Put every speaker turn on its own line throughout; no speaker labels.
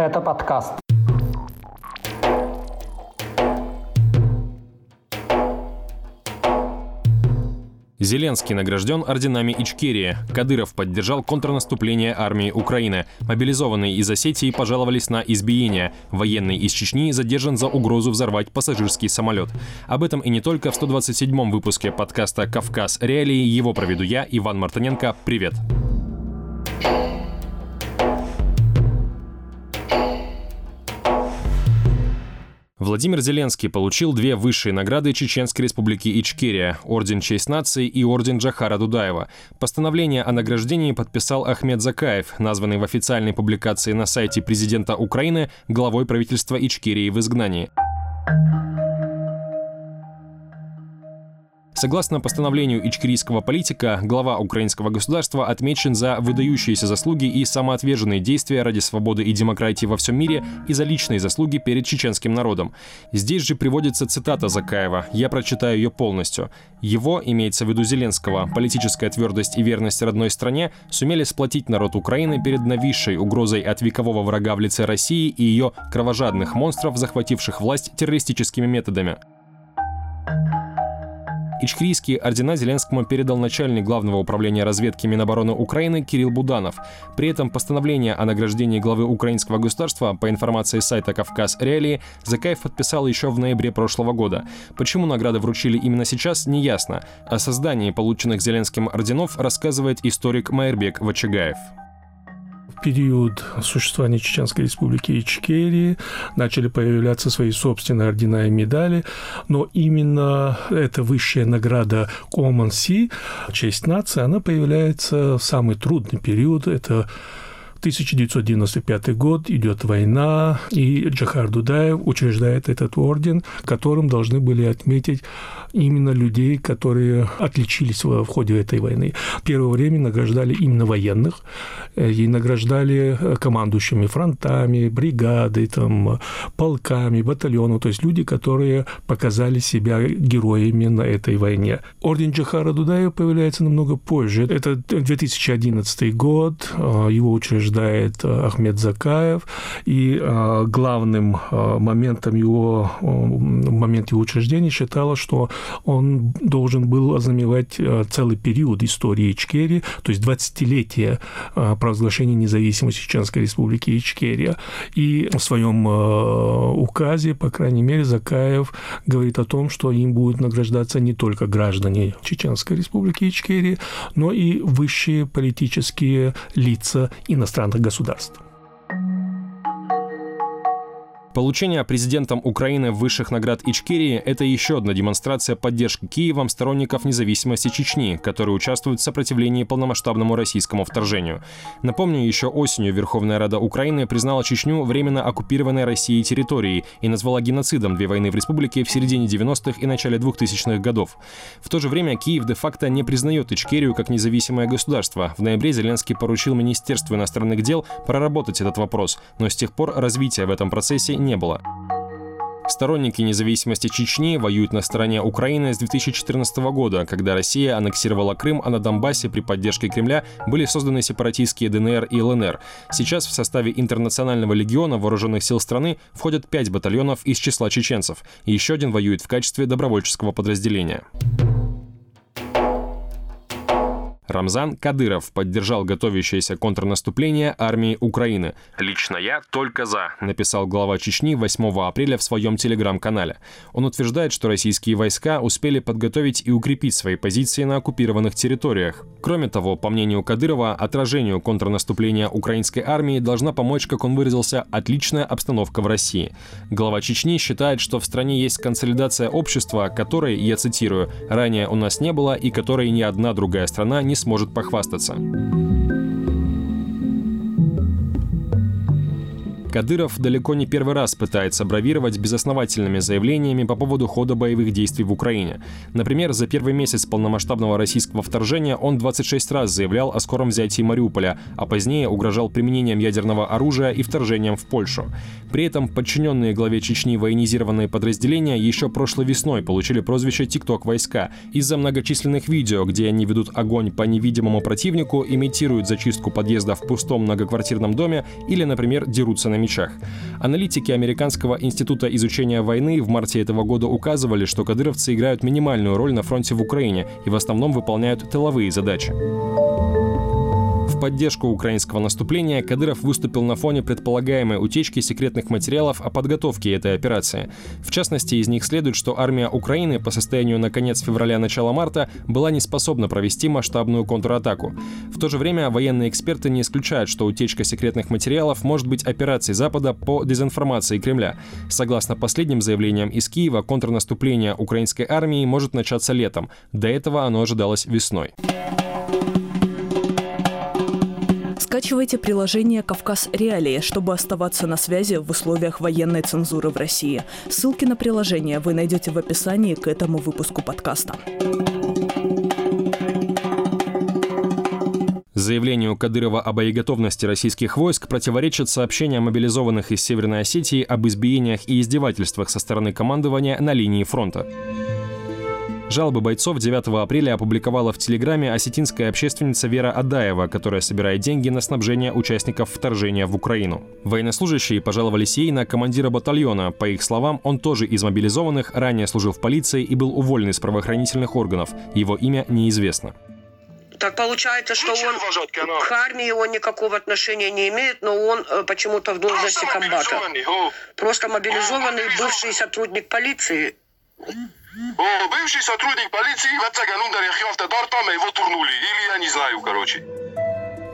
Это подкаст.
Зеленский награжден орденами Ичкерии. Кадыров поддержал контрнаступление армии Украины. Мобилизованные из Осетии пожаловались на избиение. Военный из Чечни задержан за угрозу взорвать пассажирский самолет. Об этом и не только в 127-м выпуске подкаста «Кавказ. Реалии». Его проведу я, Иван Мартыненко. Привет! Привет! Владимир Зеленский получил две высшие награды Чеченской республики Ичкерия – Орден Честь нации и Орден Джахара Дудаева. Постановление о награждении подписал Ахмед Закаев, названный в официальной публикации на сайте президента Украины главой правительства Ичкерии в изгнании. Согласно постановлению ичкерийского политика, глава украинского государства отмечен за выдающиеся заслуги и самоотверженные действия ради свободы и демократии во всем мире и за личные заслуги перед чеченским народом. Здесь же приводится цитата Закаева. Я прочитаю ее полностью. Его, имеется в виду Зеленского, политическая твердость и верность родной стране сумели сплотить народ Украины перед нависшей угрозой от векового врага в лице России и ее кровожадных монстров, захвативших власть террористическими методами. Ичкрийские ордена Зеленскому передал начальник Главного управления разведки Минобороны Украины Кирилл Буданов. При этом постановление о награждении главы украинского государства, по информации сайта «Кавказ Реалии», Закаев подписал еще в ноябре прошлого года. Почему награды вручили именно сейчас, неясно. О создании полученных Зеленским орденов рассказывает историк Майербек Вачагаев
период существования Чеченской республики Ичкерии. Начали появляться свои собственные ордена и медали, но именно эта высшая награда Sea, честь нации, она появляется в самый трудный период, это 1995 год, идет война, и Джахар Дудаев учреждает этот орден, которым должны были отметить именно людей, которые отличились в ходе этой войны. Первое время награждали именно военных, э, и награждали э, командующими фронтами, бригадой, там, полками, батальоном, то есть люди, которые показали себя героями на этой войне. Орден Джахара Дудаева появляется намного позже. Это 2011 год, э, его учреждали утверждает э, Ахмед Закаев, и э, главным э, моментом его, момент его учреждения считалось, что он должен был ознаменовать целый период истории Ичкерии, то есть 20-летие провозглашения независимости Чеченской республики Ичкерия. И в своем указе, по крайней мере, Закаев говорит о том, что им будут награждаться не только граждане Чеченской республики Ичкерии, но и высшие политические лица иностранных иностранных государств.
Получение президентом Украины высших наград Ичкерии – это еще одна демонстрация поддержки Киевом сторонников независимости Чечни, которые участвуют в сопротивлении полномасштабному российскому вторжению. Напомню, еще осенью Верховная Рада Украины признала Чечню временно оккупированной Россией территорией и назвала геноцидом две войны в республике в середине 90-х и начале 2000-х годов. В то же время Киев де-факто не признает Ичкерию как независимое государство. В ноябре Зеленский поручил Министерству иностранных дел проработать этот вопрос, но с тех пор развития в этом процессе не было. Сторонники независимости Чечни воюют на стороне Украины с 2014 года, когда Россия аннексировала Крым, а на Донбассе при поддержке Кремля были созданы сепаратистские ДНР и ЛНР. Сейчас в составе Интернационального легиона вооруженных сил страны входят пять батальонов из числа чеченцев, и еще один воюет в качестве добровольческого подразделения. Рамзан Кадыров поддержал готовящееся контрнаступление армии Украины. «Лично я только за», написал глава Чечни 8 апреля в своем телеграм-канале. Он утверждает, что российские войска успели подготовить и укрепить свои позиции на оккупированных территориях. Кроме того, по мнению Кадырова, отражению контрнаступления украинской армии должна помочь, как он выразился, отличная обстановка в России. Глава Чечни считает, что в стране есть консолидация общества, которой, я цитирую, «ранее у нас не было и которой ни одна другая страна не сможет похвастаться. Кадыров далеко не первый раз пытается бравировать безосновательными заявлениями по поводу хода боевых действий в Украине. Например, за первый месяц полномасштабного российского вторжения он 26 раз заявлял о скором взятии Мариуполя, а позднее угрожал применением ядерного оружия и вторжением в Польшу. При этом подчиненные главе Чечни военизированные подразделения еще прошлой весной получили прозвище «ТикТок войска» из-за многочисленных видео, где они ведут огонь по невидимому противнику, имитируют зачистку подъезда в пустом многоквартирном доме или, например, дерутся на мечах. Аналитики Американского института изучения войны в марте этого года указывали, что кадыровцы играют минимальную роль на фронте в Украине и в основном выполняют тыловые задачи. Поддержку украинского наступления Кадыров выступил на фоне предполагаемой утечки секретных материалов о подготовке этой операции. В частности, из них следует, что армия Украины по состоянию на конец февраля-начала марта была не способна провести масштабную контратаку. В то же время военные эксперты не исключают, что утечка секретных материалов может быть операцией Запада по дезинформации Кремля. Согласно последним заявлениям из Киева, контрнаступление украинской армии может начаться летом. До этого оно ожидалось весной.
Скачивайте приложение «Кавказ Реалии», чтобы оставаться на связи в условиях военной цензуры в России. Ссылки на приложение вы найдете в описании к этому выпуску подкаста.
Заявлению Кадырова о боеготовности российских войск противоречат сообщения мобилизованных из Северной Осетии об избиениях и издевательствах со стороны командования на линии фронта. Жалобы бойцов 9 апреля опубликовала в Телеграме осетинская общественница Вера Адаева, которая собирает деньги на снабжение участников вторжения в Украину. Военнослужащие пожаловались ей на командира батальона. По их словам, он тоже из мобилизованных, ранее служил в полиции и был уволен из правоохранительных органов. Его имя неизвестно.
Так получается, что он к армии он никакого отношения не имеет, но он э, почему-то в должности комбата. Просто мобилизованный бывший сотрудник полиции.
О, бывший сотрудник полиции в Ацаганундаре Хьофтадар там его турнули. Или я не знаю, короче.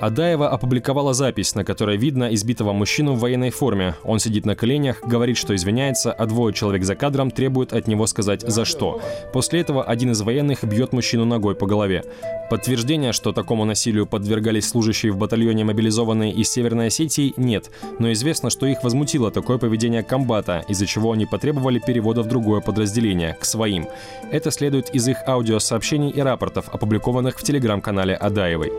Адаева опубликовала запись, на которой видно избитого мужчину в военной форме. Он сидит на коленях, говорит, что извиняется, а двое человек за кадром требуют от него сказать «за что». После этого один из военных бьет мужчину ногой по голове. Подтверждения, что такому насилию подвергались служащие в батальоне мобилизованные из Северной Осетии, нет, но известно, что их возмутило такое поведение комбата, из-за чего они потребовали перевода в другое подразделение, к своим. Это следует из их аудиосообщений и рапортов, опубликованных в телеграм-канале Адаевой.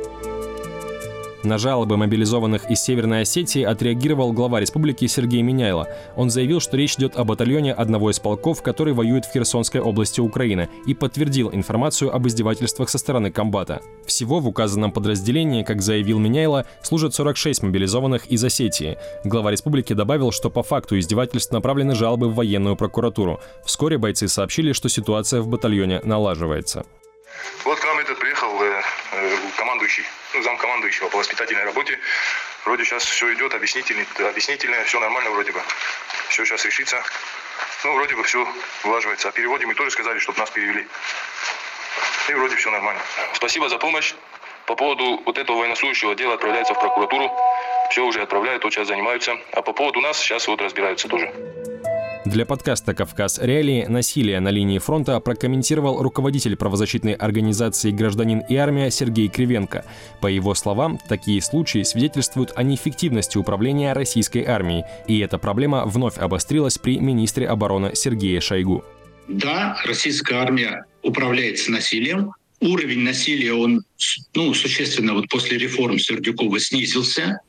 На жалобы мобилизованных из Северной Осетии отреагировал глава республики Сергей Миняйло. Он заявил, что речь идет о батальоне одного из полков, который воюет в Херсонской области Украины, и подтвердил информацию об издевательствах со стороны комбата. Всего в указанном подразделении, как заявил Миняйло, служат 46 мобилизованных из Осетии. Глава республики добавил, что по факту издевательств направлены жалобы в военную прокуратуру. Вскоре бойцы сообщили, что ситуация в батальоне налаживается.
Вот к командующий ну, зам командующего по воспитательной работе. Вроде сейчас все идет, объяснительное, объяснительное, все нормально вроде бы. Все сейчас решится. Ну, вроде бы все улаживается. А переводе мы тоже сказали, чтобы нас перевели. И вроде все нормально. Спасибо за помощь. По поводу вот этого военнослужащего дела отправляется в прокуратуру. Все уже отправляют, вот сейчас занимаются. А по поводу нас сейчас вот разбираются тоже.
Для подкаста «Кавказ Реалии» насилие на линии фронта прокомментировал руководитель правозащитной организации «Гражданин и армия» Сергей Кривенко. По его словам, такие случаи свидетельствуют о неэффективности управления российской армией, и эта проблема вновь обострилась при министре обороны Сергее Шойгу.
Да, российская армия управляется насилием, уровень насилия, он ну, существенно вот после реформ Сердюкова снизился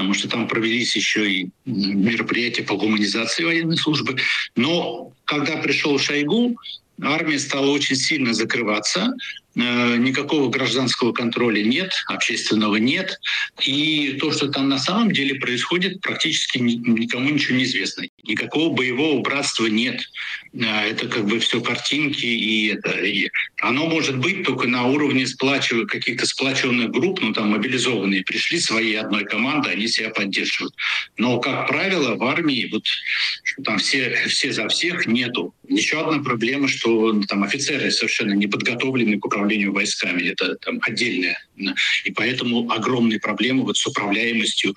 потому что там провелись еще и мероприятия по гуманизации военной службы. Но когда пришел Шойгу, армия стала очень сильно закрываться, никакого гражданского контроля нет, общественного нет. И то, что там на самом деле происходит, практически никому ничего не известно. Никакого боевого братства нет. Э, это как бы все картинки, и, это, и оно может быть только на уровне сплачивания каких-то сплоченных групп, ну там мобилизованные пришли своей одной команды, они себя поддерживают. Но, как правило, в армии вот там все, все за всех нету. Еще одна проблема, что ну, там офицеры совершенно не подготовлены к управлению войсками. Это там отдельная. И поэтому огромные проблемы вот с управляемостью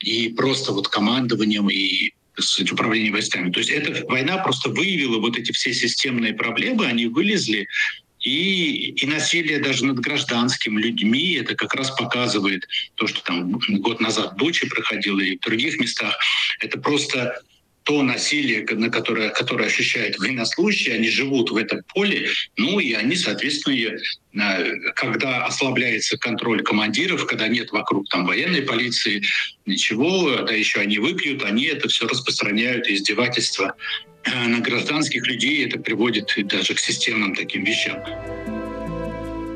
и просто вот командованием и сказать, управлением войсками. То есть эта война просто выявила вот эти все системные проблемы, они вылезли, и, и насилие даже над гражданскими людьми, это как раз показывает то, что там год назад в Буче проходило и в других местах. Это просто то насилие, на которое, которое ощущают военнослужащие, они живут в этом поле, ну и они, соответственно, э, когда ослабляется контроль командиров, когда нет вокруг там военной полиции, ничего, да еще они выпьют, они это все распространяют, издевательства э, на гражданских людей, это приводит даже к системным таким вещам.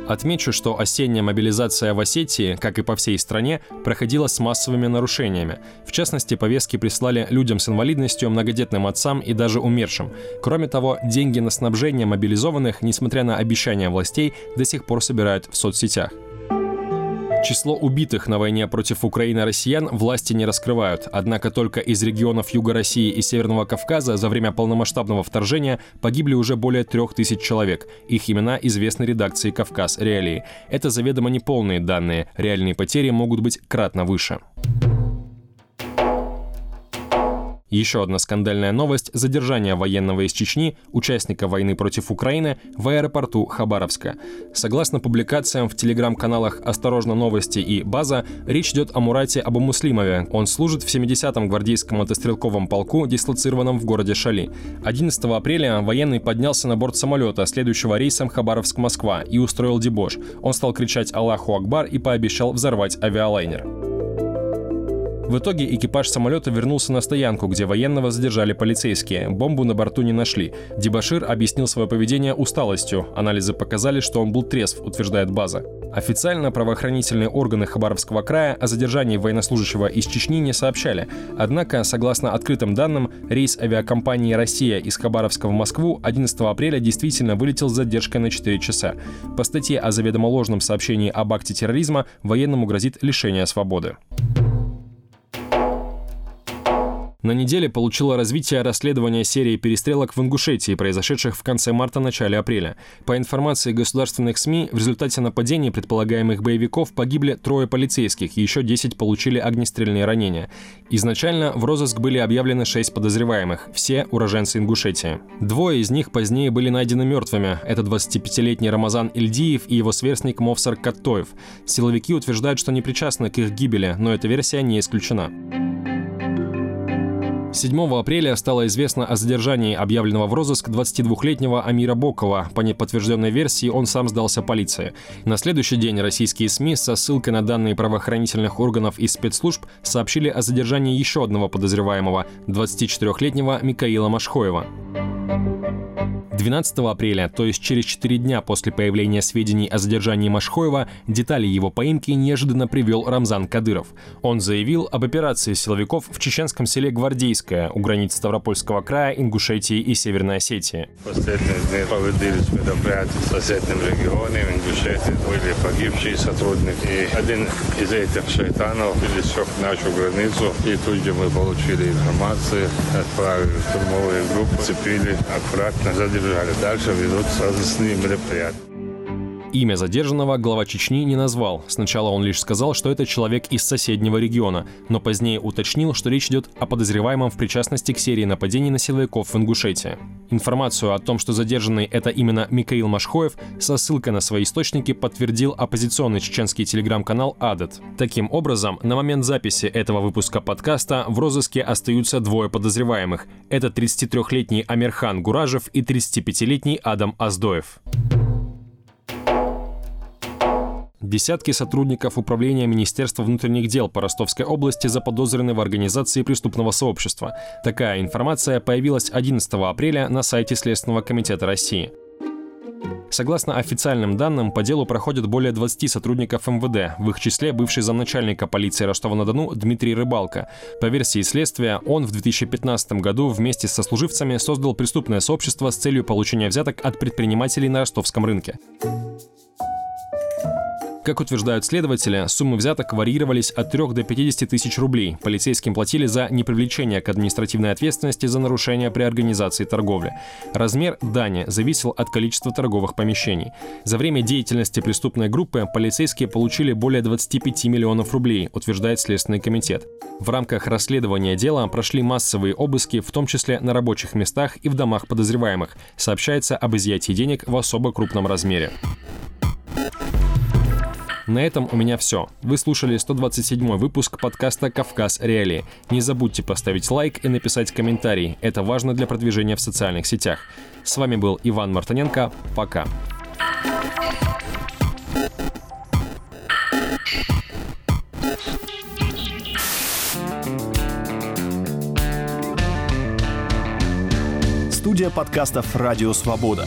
Отмечу, что осенняя мобилизация в Осетии, как и по всей стране, проходила с массовыми нарушениями. В частности, повестки прислали людям с инвалидностью, многодетным отцам и даже умершим. Кроме того, деньги на снабжение мобилизованных, несмотря на обещания властей, до сих пор собирают в соцсетях. Число убитых на войне против Украины россиян власти не раскрывают, однако только из регионов Юга России и Северного Кавказа за время полномасштабного вторжения погибли уже более трех тысяч человек. Их имена известны редакции «Кавказ Реалии». Это заведомо неполные данные, реальные потери могут быть кратно выше. Еще одна скандальная новость – задержание военного из Чечни, участника войны против Украины, в аэропорту Хабаровска. Согласно публикациям в телеграм-каналах «Осторожно новости» и «База», речь идет о Мурате Абу-Муслимове. Он служит в 70-м гвардейском мотострелковом полку, дислоцированном в городе Шали. 11 апреля военный поднялся на борт самолета, следующего рейсом Хабаровск-Москва, и устроил дебош. Он стал кричать «Аллаху Акбар» и пообещал взорвать авиалайнер. В итоге экипаж самолета вернулся на стоянку, где военного задержали полицейские. Бомбу на борту не нашли. Дебашир объяснил свое поведение усталостью. Анализы показали, что он был трезв, утверждает база. Официально правоохранительные органы Хабаровского края о задержании военнослужащего из Чечни не сообщали. Однако, согласно открытым данным, рейс авиакомпании «Россия» из Хабаровска в Москву 11 апреля действительно вылетел с задержкой на 4 часа. По статье о заведомо ложном сообщении об акте терроризма военному грозит лишение свободы. На неделе получило развитие расследование серии перестрелок в Ингушетии, произошедших в конце марта-начале апреля. По информации государственных СМИ, в результате нападений предполагаемых боевиков погибли трое полицейских, еще 10 получили огнестрельные ранения. Изначально в розыск были объявлены 6 подозреваемых, все уроженцы Ингушетии. Двое из них позднее были найдены мертвыми. Это 25-летний Рамазан Ильдиев и его сверстник Мовсар Каттоев. Силовики утверждают, что не причастны к их гибели, но эта версия не исключена. 7 апреля стало известно о задержании объявленного в розыск 22-летнего Амира Бокова. По неподтвержденной версии он сам сдался полиции. На следующий день российские СМИ со ссылкой на данные правоохранительных органов и спецслужб сообщили о задержании еще одного подозреваемого, 24-летнего Микаила Машхоева. 12 апреля, то есть через 4 дня после появления сведений о задержании Машхоева, детали его поимки неожиданно привел Рамзан Кадыров. Он заявил об операции силовиков в чеченском селе Гвардейское у границ Ставропольского края, Ингушетии и Северной Осетии.
Последние дни проводились мероприятия в соседнем регионе, в Ингушетии были погибшие сотрудники. Один из этих шайтанов пересек нашу границу, и тут же мы получили информацию, отправили штурмовые группы, цепили, аккуратно задержали. Дальше ведутся разыскные мероприятия.
Имя задержанного глава Чечни не назвал. Сначала он лишь сказал, что это человек из соседнего региона, но позднее уточнил, что речь идет о подозреваемом в причастности к серии нападений на силовиков в Ингушетии. Информацию о том, что задержанный это именно Микаил Машхоев, со ссылкой на свои источники подтвердил оппозиционный чеченский телеграм-канал «Адет». Таким образом, на момент записи этого выпуска подкаста в розыске остаются двое подозреваемых. Это 33-летний Амирхан Гуражев и 35-летний Адам Аздоев. Десятки сотрудников Управления Министерства внутренних дел по Ростовской области заподозрены в организации преступного сообщества. Такая информация появилась 11 апреля на сайте Следственного комитета России. Согласно официальным данным, по делу проходят более 20 сотрудников МВД, в их числе бывший замначальника полиции Ростова-на-Дону Дмитрий Рыбалко. По версии следствия, он в 2015 году вместе со служивцами создал преступное сообщество с целью получения взяток от предпринимателей на ростовском рынке. Как утверждают следователи, суммы взяток варьировались от 3 до 50 тысяч рублей. Полицейским платили за непривлечение к административной ответственности за нарушение при организации торговли. Размер дани зависел от количества торговых помещений. За время деятельности преступной группы полицейские получили более 25 миллионов рублей, утверждает Следственный комитет. В рамках расследования дела прошли массовые обыски, в том числе на рабочих местах и в домах подозреваемых. Сообщается об изъятии денег в особо крупном размере. На этом у меня все. Вы слушали 127 выпуск подкаста «Кавказ Реалии». Не забудьте поставить лайк и написать комментарий. Это важно для продвижения в социальных сетях. С вами был Иван Мартыненко. Пока.
Студия подкастов «Радио Свобода».